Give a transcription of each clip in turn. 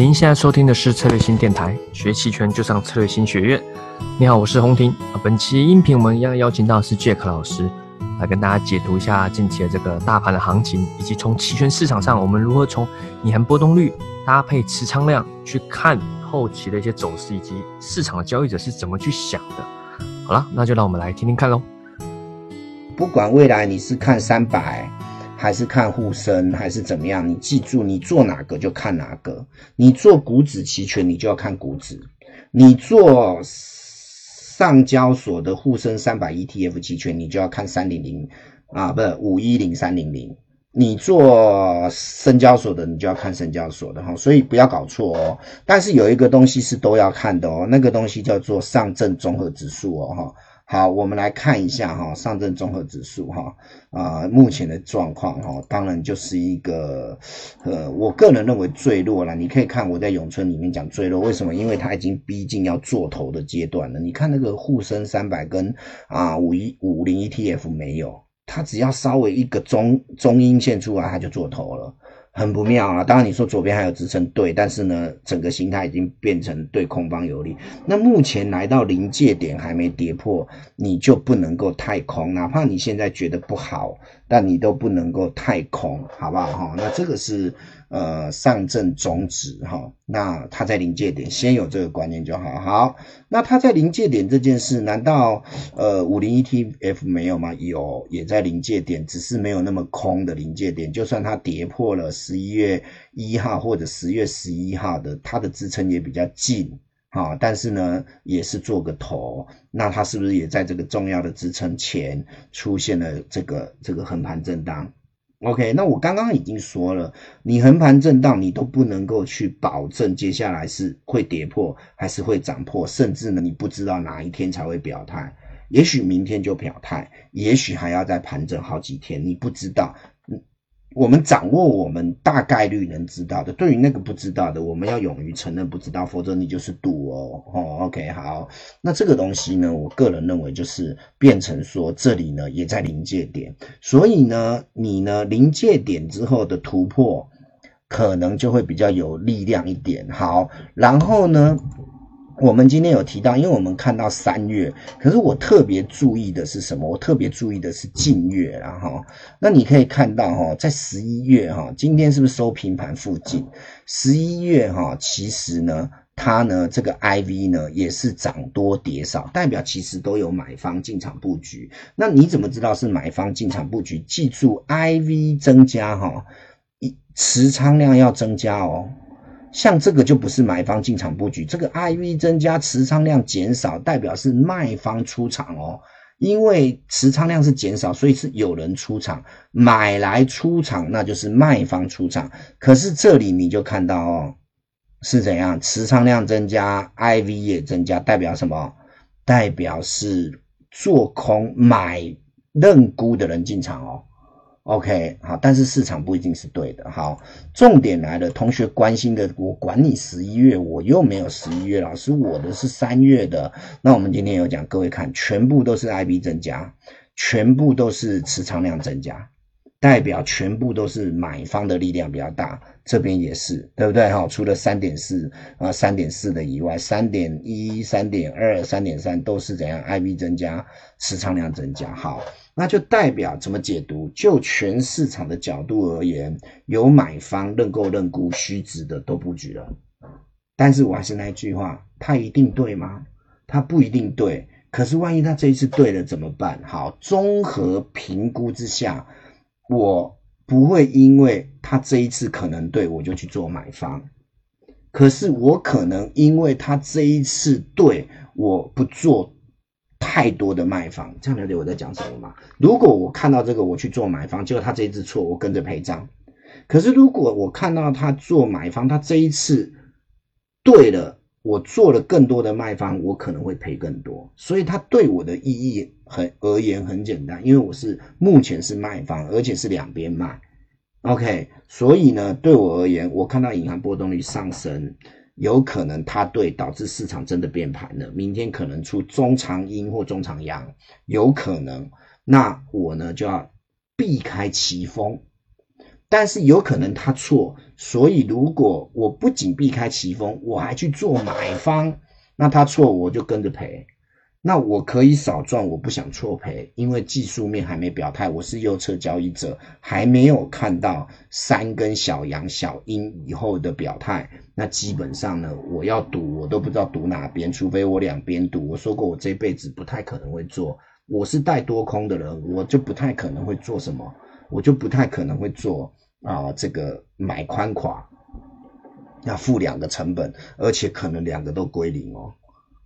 您现在收听的是策略新电台，学期权就上策略新学院。你好，我是洪婷。本期音频我们一样邀请到是 Jack 老师，来跟大家解读一下近期的这个大盘的行情，以及从期权市场上我们如何从隐含波动率搭配持仓量去看后期的一些走势，以及市场的交易者是怎么去想的。好了，那就让我们来听听看喽。不管未来你是看三百。还是看沪深还是怎么样？你记住，你做哪个就看哪个。你做股指期权，你就要看股指；你做上交所的沪深三百 ETF 期权，你就要看三零零啊，不是五一零三零零。你做深交所的，你就要看深交所的哈。所以不要搞错哦。但是有一个东西是都要看的哦，那个东西叫做上证综合指数哦哈。好，我们来看一下哈，上证综合指数哈，啊，目前的状况哈，当然就是一个，呃，我个人认为坠落了。你可以看我在永春里面讲坠落，为什么？因为它已经逼近要做头的阶段了。你看那个沪深三百跟啊五一五零 ETF 没有，它只要稍微一个中中阴线出来，它就做头了。很不妙啊！当然你说左边还有支撑，对，但是呢，整个形态已经变成对空方有利。那目前来到临界点还没跌破，你就不能够太空，哪怕你现在觉得不好，但你都不能够太空，好不好哈？那这个是。呃，上证总指哈，那它在临界点，先有这个观念就好。好，那它在临界点这件事，难道呃五零 ETF 没有吗？有，也在临界点，只是没有那么空的临界点。就算它跌破了十一月一号或者十月十一号的，它的支撑也比较近啊，但是呢，也是做个头。那它是不是也在这个重要的支撑前出现了这个这个横盘震荡？OK，那我刚刚已经说了，你横盘震荡，你都不能够去保证接下来是会跌破还是会涨破，甚至呢，你不知道哪一天才会表态，也许明天就表态，也许还要再盘整好几天，你不知道。我们掌握我们大概率能知道的，对于那个不知道的，我们要勇于承认不知道，否则你就是赌哦。哦，OK，好，那这个东西呢，我个人认为就是变成说这里呢也在临界点，所以呢，你呢临界点之后的突破，可能就会比较有力量一点。好，然后呢？我们今天有提到，因为我们看到三月，可是我特别注意的是什么？我特别注意的是近月，然后，那你可以看到哈，在十一月哈，今天是不是收平盘附近？十一月哈，其实呢，它呢这个 IV 呢也是涨多跌少，代表其实都有买方进场布局。那你怎么知道是买方进场布局？记住 IV 增加哈，一持仓量要增加哦。像这个就不是买方进场布局，这个 IV 增加持仓量减少，代表是卖方出场哦。因为持仓量是减少，所以是有人出场买来出场，那就是卖方出场。可是这里你就看到哦，是怎样？持仓量增加，IV 也增加，代表什么？代表是做空买认沽的人进场哦。OK，好，但是市场不一定是对的。好，重点来了，同学关心的，我管你十一月，我又没有十一月，老师我的是三月的。那我们今天有讲，各位看，全部都是 IB 增加，全部都是持仓量增加，代表全部都是买方的力量比较大。这边也是，对不对？哈，除了三点四啊，三点四的以外，三点一、三点二、三点三都是怎样？IB 增加，持仓量增加。好。那就代表怎么解读？就全市场的角度而言，有买方认购认沽虚值的都布局了。但是我还是那句话，它一定对吗？它不一定对。可是万一它这一次对了怎么办？好，综合评估之下，我不会因为他这一次可能对我就去做买方。可是我可能因为他这一次对我不做。太多的卖方，这样了解我在讲什么吗？如果我看到这个，我去做买方，结果他这一次错，我跟着赔账。可是如果我看到他做买方，他这一次对了，我做了更多的卖方，我可能会赔更多。所以他对我的意义很而言很简单，因为我是目前是卖方，而且是两边卖。OK，所以呢，对我而言，我看到银行波动率上升。有可能它对导致市场真的变盘了，明天可能出中长阴或中长阳，有可能，那我呢就要避开奇峰，但是有可能他错，所以如果我不仅避开奇峰，我还去做买方，那他错我就跟着赔。那我可以少赚，我不想错赔，因为技术面还没表态，我是右侧交易者，还没有看到三根小阳小阴以后的表态。那基本上呢，我要赌，我都不知道赌哪边，除非我两边赌。我说过，我这辈子不太可能会做，我是带多空的人，我就不太可能会做什么，我就不太可能会做啊，这个买宽垮，要付两个成本，而且可能两个都归零哦。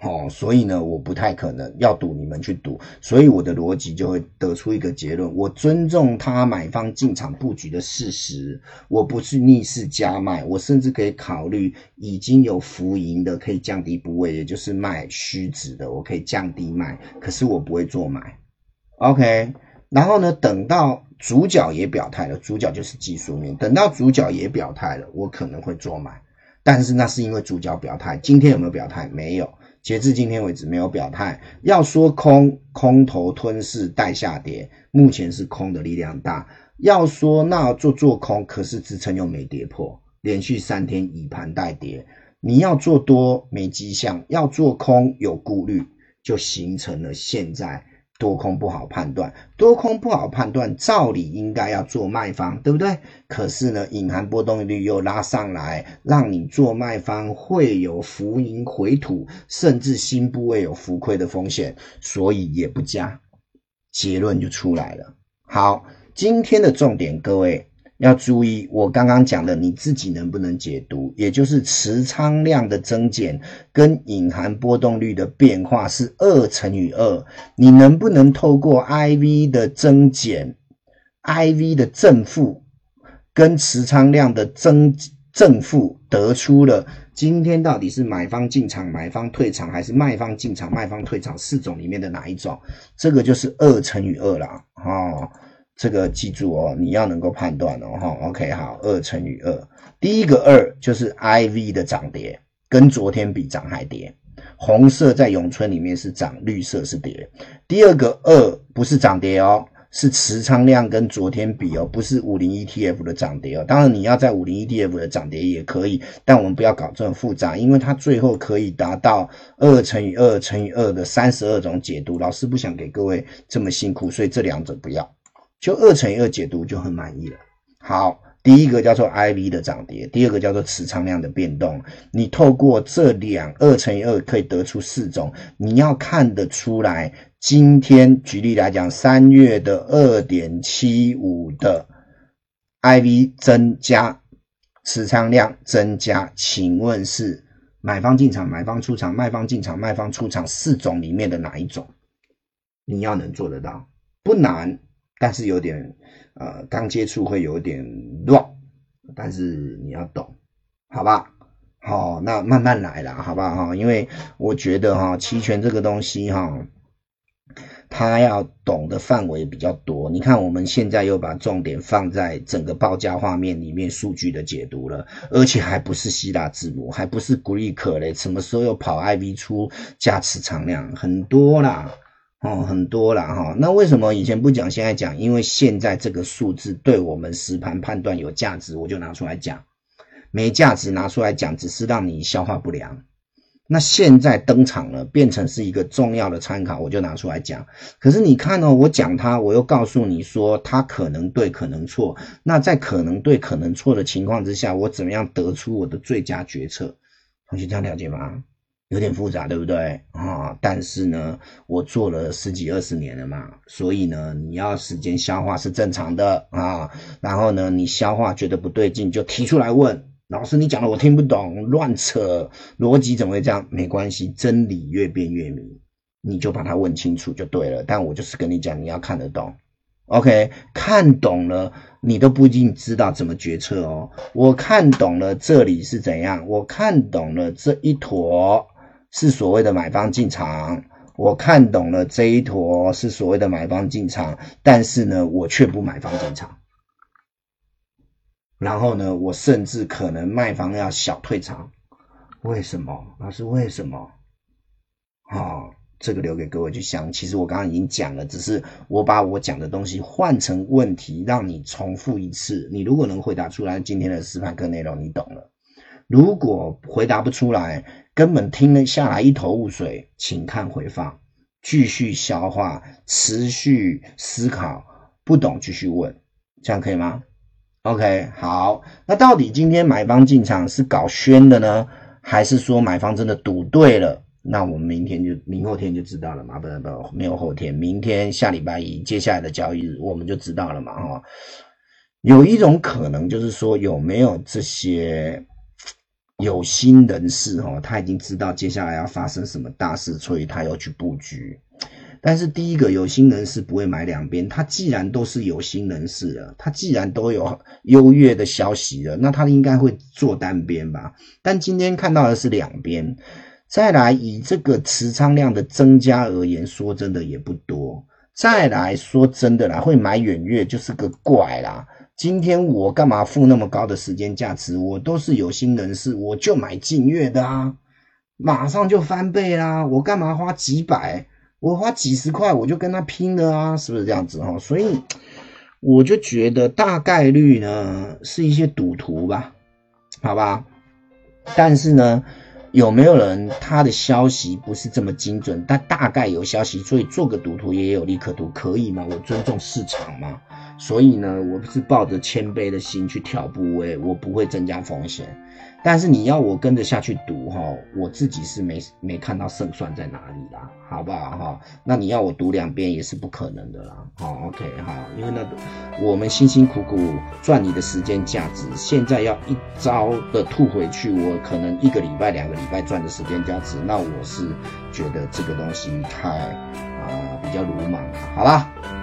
哦，所以呢，我不太可能要赌，你们去赌，所以我的逻辑就会得出一个结论：我尊重他买方进场布局的事实，我不是逆势加卖，我甚至可以考虑已经有浮盈的可以降低部位，也就是卖虚值的，我可以降低卖，可是我不会做买。OK，然后呢，等到主角也表态了，主角就是技术面，等到主角也表态了，我可能会做买，但是那是因为主角表态，今天有没有表态？没有。截至今天为止没有表态，要说空空头吞噬带下跌，目前是空的力量大。要说那做做空，可是支撑又没跌破，连续三天以盘带跌。你要做多没迹象，要做空有顾虑，就形成了现在。多空不好判断，多空不好判断，照理应该要做卖方，对不对？可是呢，隐含波动率又拉上来，让你做卖方会有浮盈回吐，甚至新部位有浮亏的风险，所以也不加，结论就出来了。好，今天的重点，各位。要注意，我刚刚讲的，你自己能不能解读？也就是持仓量的增减跟隐含波动率的变化是二乘以二，你能不能透过 IV 的增减、IV 的正负跟持仓量的增正负，得出了今天到底是买方进场、买方退场，还是卖方进场、卖方退场四种里面的哪一种？这个就是二乘以二了，哦。这个记住哦，你要能够判断哦，哈，OK，好，二乘以二，第一个二就是 IV 的涨跌，跟昨天比涨还跌，红色在永春里面是涨，绿色是跌。第二个二不是涨跌哦，是持仓量跟昨天比哦，不是五零 ETF 的涨跌哦。当然你要在五零 ETF 的涨跌也可以，但我们不要搞这么复杂，因为它最后可以达到二乘以二乘以二的三十二种解读，老师不想给各位这么辛苦，所以这两者不要。就二乘以二解读就很满意了。好，第一个叫做 IV 的涨跌，第二个叫做持仓量的变动。你透过这两二乘以二可以得出四种，你要看得出来。今天举例来讲，三月的二点七五的 IV 增加，持仓量增加，请问是买方进场、买方出场、卖方进场、卖方出场四种里面的哪一种？你要能做得到，不难。但是有点，呃，刚接触会有点乱，但是你要懂，好吧？好，那慢慢来啦，好不好？哈，因为我觉得哈，期权这个东西哈，它要懂的范围比较多。你看，我们现在又把重点放在整个报价画面里面数据的解读了，而且还不是希腊字母，还不是 Greek 嘞，什么时候又跑 IV 出加持仓量很多啦。哦，很多了哈。那为什么以前不讲，现在讲？因为现在这个数字对我们实盘判断有价值，我就拿出来讲；没价值拿出来讲，只是让你消化不良。那现在登场了，变成是一个重要的参考，我就拿出来讲。可是你看哦，我讲它，我又告诉你说它可能对，可能错。那在可能对、可能错的情况之下，我怎么样得出我的最佳决策？同学这样了解吗？有点复杂，对不对啊？但是呢，我做了十几二十年了嘛，所以呢，你要时间消化是正常的啊。然后呢，你消化觉得不对劲，就提出来问老师。你讲的我听不懂，乱扯逻辑怎么会这样？没关系，真理越辩越明，你就把它问清楚就对了。但我就是跟你讲，你要看得懂。OK，看懂了，你都不一定知道怎么决策哦。我看懂了这里是怎样，我看懂了这一坨。是所谓的买方进场，我看懂了这一坨是所谓的买方进场，但是呢，我却不买方进场。然后呢，我甚至可能卖方要小退场，为什么？老师为什么？啊，这个留给各位去想。其实我刚刚已经讲了，只是我把我讲的东西换成问题，让你重复一次。你如果能回答出来今天的示范课内容，你懂了。如果回答不出来，根本听了下来一头雾水，请看回放，继续消化，持续思考，不懂继续问，这样可以吗？OK，好，那到底今天买方进场是搞宣的呢，还是说买方真的赌对了？那我们明天就明后天就知道了嘛？不不，没有后天，明天下礼拜一接下来的交易日我们就知道了嘛？哈，有一种可能就是说有没有这些。有心人士哈，他已经知道接下来要发生什么大事，所以他要去布局。但是第一个有心人士不会买两边，他既然都是有心人士了，他既然都有优越的消息了，那他应该会做单边吧？但今天看到的是两边。再来以这个持仓量的增加而言，说真的也不多。再来说真的啦，会买远月就是个怪啦。今天我干嘛付那么高的时间价值？我都是有心人士，我就买近月的啊，马上就翻倍啦！我干嘛花几百？我花几十块我就跟他拼了啊！是不是这样子哈？所以我就觉得大概率呢是一些赌徒吧，好吧？但是呢，有没有人他的消息不是这么精准？但大概有消息，所以做个赌徒也有利可图，可以吗？我尊重市场嘛。所以呢，我不是抱着谦卑的心去挑部位，我不会增加风险。但是你要我跟着下去赌哈，我自己是没没看到胜算在哪里啦，好不好哈？那你要我赌两边也是不可能的啦。好，OK 哈，因为那个我们辛辛苦苦赚你的时间价值，现在要一招的吐回去，我可能一个礼拜、两个礼拜赚的时间价值，那我是觉得这个东西太啊比较鲁莽了。好啦。